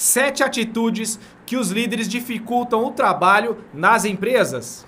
Sete atitudes que os líderes dificultam o trabalho nas empresas.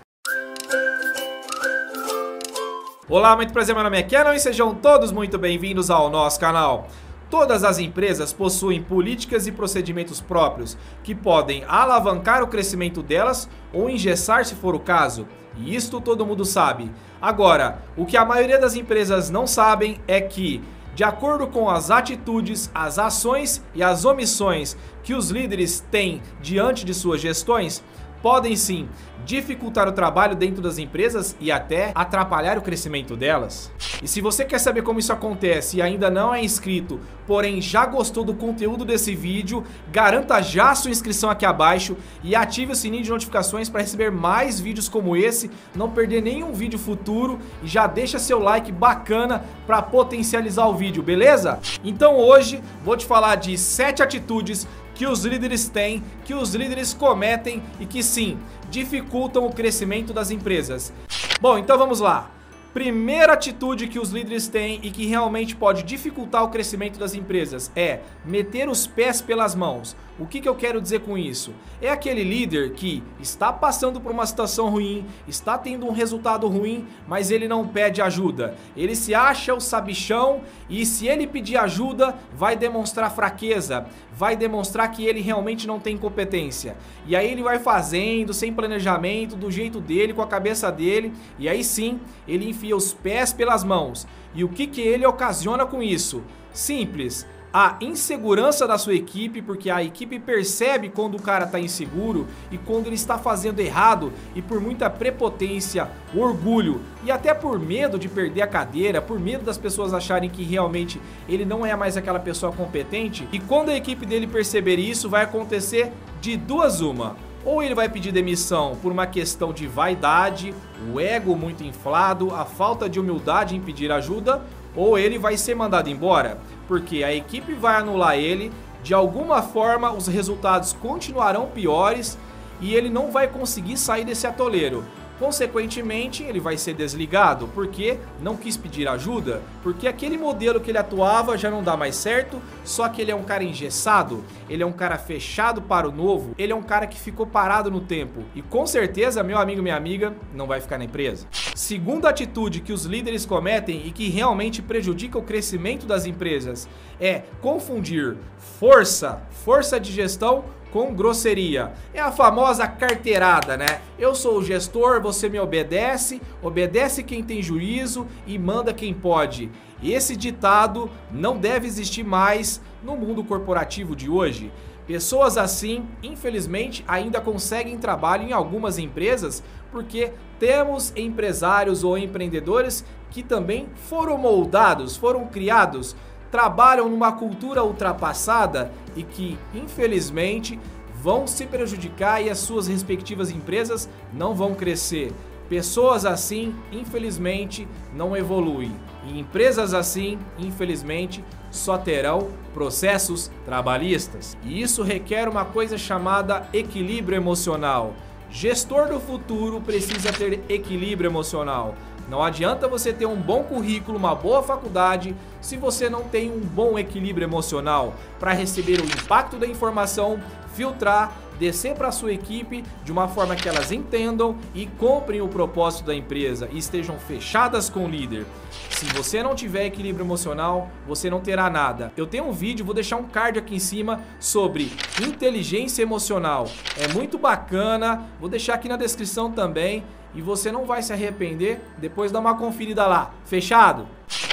Olá, muito prazer, meu nome é Kenan e sejam todos muito bem-vindos ao nosso canal. Todas as empresas possuem políticas e procedimentos próprios que podem alavancar o crescimento delas ou engessar se for o caso. E isto todo mundo sabe. Agora, o que a maioria das empresas não sabem é que de acordo com as atitudes, as ações e as omissões que os líderes têm diante de suas gestões, podem sim dificultar o trabalho dentro das empresas e até atrapalhar o crescimento delas. E se você quer saber como isso acontece e ainda não é inscrito, porém já gostou do conteúdo desse vídeo, garanta já sua inscrição aqui abaixo e ative o sininho de notificações para receber mais vídeos como esse, não perder nenhum vídeo futuro e já deixa seu like bacana para potencializar o vídeo, beleza? Então hoje vou te falar de 7 atitudes que os líderes têm, que os líderes cometem e que sim, dificultam o crescimento das empresas. Bom, então vamos lá. Primeira atitude que os líderes têm e que realmente pode dificultar o crescimento das empresas é meter os pés pelas mãos. O que, que eu quero dizer com isso? É aquele líder que está passando por uma situação ruim, está tendo um resultado ruim, mas ele não pede ajuda. Ele se acha o sabichão e se ele pedir ajuda, vai demonstrar fraqueza, vai demonstrar que ele realmente não tem competência. E aí ele vai fazendo sem planejamento, do jeito dele, com a cabeça dele, e aí sim ele enfia os pés pelas mãos. E o que, que ele ocasiona com isso? Simples a insegurança da sua equipe, porque a equipe percebe quando o cara está inseguro e quando ele está fazendo errado e por muita prepotência, orgulho e até por medo de perder a cadeira, por medo das pessoas acharem que realmente ele não é mais aquela pessoa competente. E quando a equipe dele perceber isso, vai acontecer de duas uma. Ou ele vai pedir demissão por uma questão de vaidade, o ego muito inflado, a falta de humildade em pedir ajuda, ou ele vai ser mandado embora porque a equipe vai anular ele, de alguma forma os resultados continuarão piores e ele não vai conseguir sair desse atoleiro. Consequentemente, ele vai ser desligado. Porque não quis pedir ajuda, porque aquele modelo que ele atuava já não dá mais certo, só que ele é um cara engessado, ele é um cara fechado para o novo, ele é um cara que ficou parado no tempo. E com certeza, meu amigo, minha amiga, não vai ficar na empresa. Segunda atitude que os líderes cometem e que realmente prejudica o crescimento das empresas é confundir força, força de gestão com grosseria. É a famosa carteirada, né? Eu sou o gestor, você me obedece, obedece quem tem juízo e manda quem pode. Esse ditado não deve existir mais no mundo corporativo de hoje. Pessoas assim, infelizmente, ainda conseguem trabalho em algumas empresas porque temos empresários ou empreendedores que também foram moldados, foram criados trabalham numa cultura ultrapassada e que, infelizmente, vão se prejudicar e as suas respectivas empresas não vão crescer. Pessoas assim, infelizmente, não evoluem. E empresas assim, infelizmente, só terão processos trabalhistas. E isso requer uma coisa chamada equilíbrio emocional. Gestor do futuro precisa ter equilíbrio emocional. Não adianta você ter um bom currículo, uma boa faculdade, se você não tem um bom equilíbrio emocional para receber o impacto da informação, filtrar, descer para a sua equipe de uma forma que elas entendam e comprem o propósito da empresa e estejam fechadas com o líder. Se você não tiver equilíbrio emocional, você não terá nada. Eu tenho um vídeo, vou deixar um card aqui em cima sobre inteligência emocional. É muito bacana, vou deixar aqui na descrição também e você não vai se arrepender. Depois dá uma conferida lá. Fechado?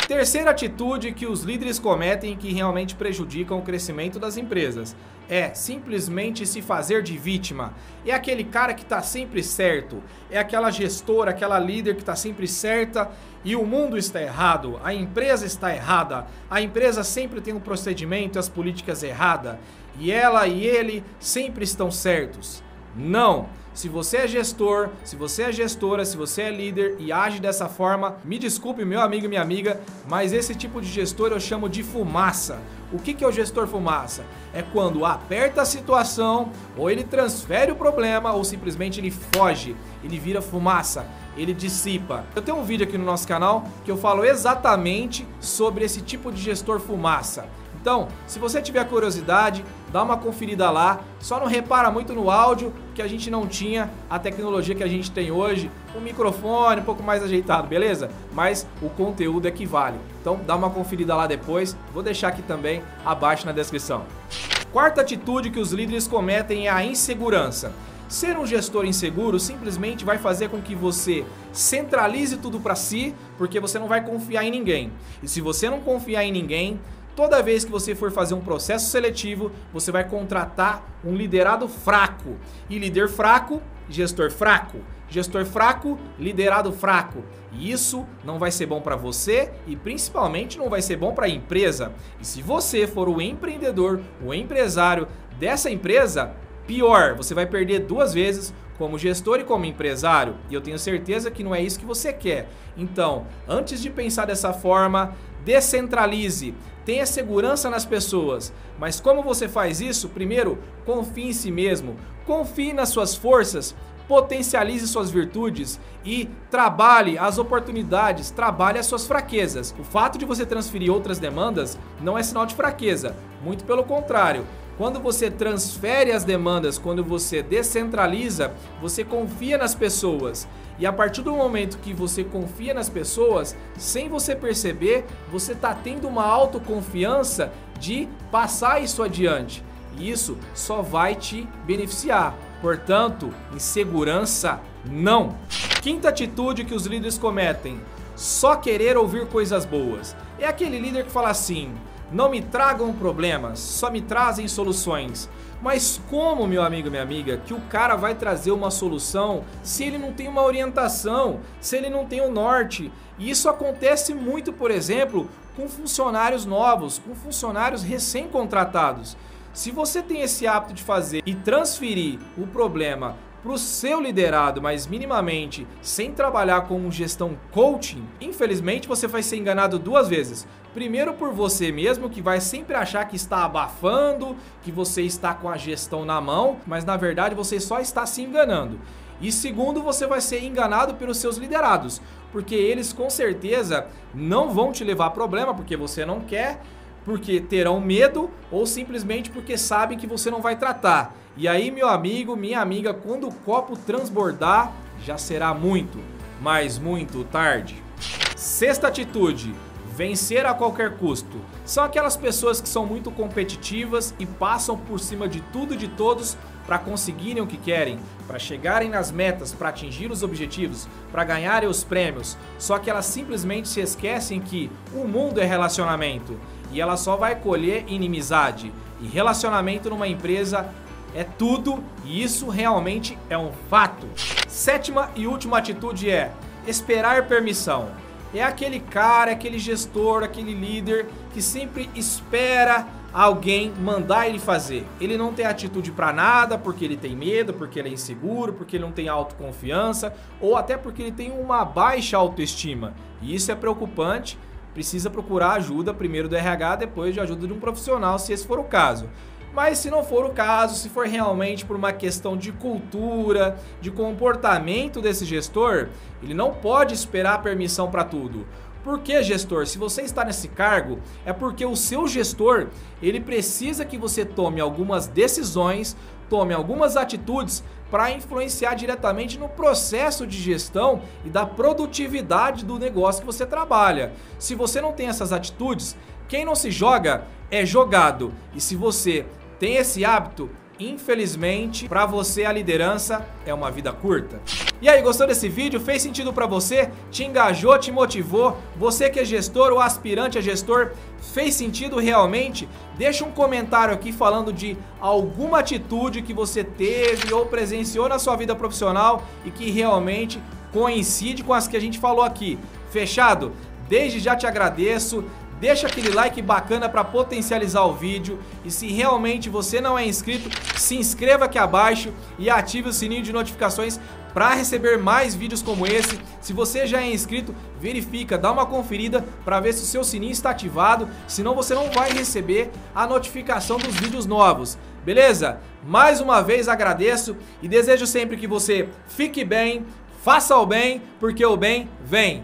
Terceira atitude que os líderes cometem que realmente prejudicam o crescimento das empresas é simplesmente se fazer de vítima. É aquele cara que está sempre certo, é aquela gestora, aquela líder que está sempre certa e o mundo está errado, a empresa está errada, a empresa sempre tem um procedimento e as políticas erradas e ela e ele sempre estão certos. Não! Se você é gestor, se você é gestora, se você é líder e age dessa forma, me desculpe, meu amigo e minha amiga, mas esse tipo de gestor eu chamo de fumaça. O que é o gestor fumaça? É quando aperta a situação, ou ele transfere o problema, ou simplesmente ele foge, ele vira fumaça, ele dissipa. Eu tenho um vídeo aqui no nosso canal que eu falo exatamente sobre esse tipo de gestor fumaça. Então, se você tiver curiosidade, dá uma conferida lá. Só não repara muito no áudio, que a gente não tinha a tecnologia que a gente tem hoje, o um microfone um pouco mais ajeitado, beleza? Mas o conteúdo é que vale. Então, dá uma conferida lá depois. Vou deixar aqui também abaixo na descrição. Quarta atitude que os líderes cometem é a insegurança. Ser um gestor inseguro simplesmente vai fazer com que você centralize tudo para si, porque você não vai confiar em ninguém. E se você não confiar em ninguém, toda vez que você for fazer um processo seletivo, você vai contratar um liderado fraco. E líder fraco, gestor fraco. Gestor fraco, liderado fraco. E isso não vai ser bom para você e principalmente não vai ser bom para a empresa. E se você for o empreendedor, o empresário dessa empresa, Pior, você vai perder duas vezes como gestor e como empresário, e eu tenho certeza que não é isso que você quer. Então, antes de pensar dessa forma, descentralize, tenha segurança nas pessoas. Mas como você faz isso? Primeiro, confie em si mesmo, confie nas suas forças, potencialize suas virtudes e trabalhe as oportunidades, trabalhe as suas fraquezas. O fato de você transferir outras demandas não é sinal de fraqueza, muito pelo contrário. Quando você transfere as demandas, quando você descentraliza, você confia nas pessoas. E a partir do momento que você confia nas pessoas, sem você perceber, você está tendo uma autoconfiança de passar isso adiante. E isso só vai te beneficiar. Portanto, insegurança não. Quinta atitude que os líderes cometem: só querer ouvir coisas boas. É aquele líder que fala assim: não me tragam problemas, só me trazem soluções. Mas como, meu amigo, minha amiga, que o cara vai trazer uma solução se ele não tem uma orientação, se ele não tem o um norte? E isso acontece muito, por exemplo, com funcionários novos, com funcionários recém-contratados. Se você tem esse hábito de fazer e transferir o problema para o seu liderado, mas minimamente sem trabalhar com gestão coaching, infelizmente você vai ser enganado duas vezes. Primeiro por você mesmo, que vai sempre achar que está abafando, que você está com a gestão na mão, mas na verdade você só está se enganando. E segundo, você vai ser enganado pelos seus liderados, porque eles com certeza não vão te levar problema, porque você não quer, porque terão medo ou simplesmente porque sabem que você não vai tratar. E aí, meu amigo, minha amiga, quando o copo transbordar, já será muito, mas muito tarde. Sexta atitude: vencer a qualquer custo. São aquelas pessoas que são muito competitivas e passam por cima de tudo e de todos para conseguirem o que querem, para chegarem nas metas, para atingir os objetivos, para ganharem os prêmios. Só que elas simplesmente se esquecem que o mundo é relacionamento e ela só vai colher inimizade. E relacionamento numa empresa é tudo e isso realmente é um fato. Sétima e última atitude é esperar permissão. É aquele cara, aquele gestor, aquele líder que sempre espera alguém mandar ele fazer. Ele não tem atitude para nada porque ele tem medo, porque ele é inseguro, porque ele não tem autoconfiança ou até porque ele tem uma baixa autoestima. E isso é preocupante precisa procurar ajuda primeiro do RH, depois de ajuda de um profissional, se esse for o caso. Mas se não for o caso, se for realmente por uma questão de cultura, de comportamento desse gestor, ele não pode esperar permissão para tudo. Por que, gestor? Se você está nesse cargo, é porque o seu gestor, ele precisa que você tome algumas decisões, tome algumas atitudes para influenciar diretamente no processo de gestão e da produtividade do negócio que você trabalha. Se você não tem essas atitudes, quem não se joga é jogado. E se você tem esse hábito, Infelizmente, para você a liderança é uma vida curta. E aí, gostou desse vídeo? Fez sentido para você? Te engajou, te motivou? Você que é gestor ou aspirante a gestor, fez sentido realmente? Deixa um comentário aqui falando de alguma atitude que você teve ou presenciou na sua vida profissional e que realmente coincide com as que a gente falou aqui. Fechado? Desde já te agradeço. Deixa aquele like bacana para potencializar o vídeo e se realmente você não é inscrito, se inscreva aqui abaixo e ative o sininho de notificações para receber mais vídeos como esse. Se você já é inscrito, verifica, dá uma conferida para ver se o seu sininho está ativado, senão você não vai receber a notificação dos vídeos novos. Beleza? Mais uma vez agradeço e desejo sempre que você fique bem, faça o bem, porque o bem vem.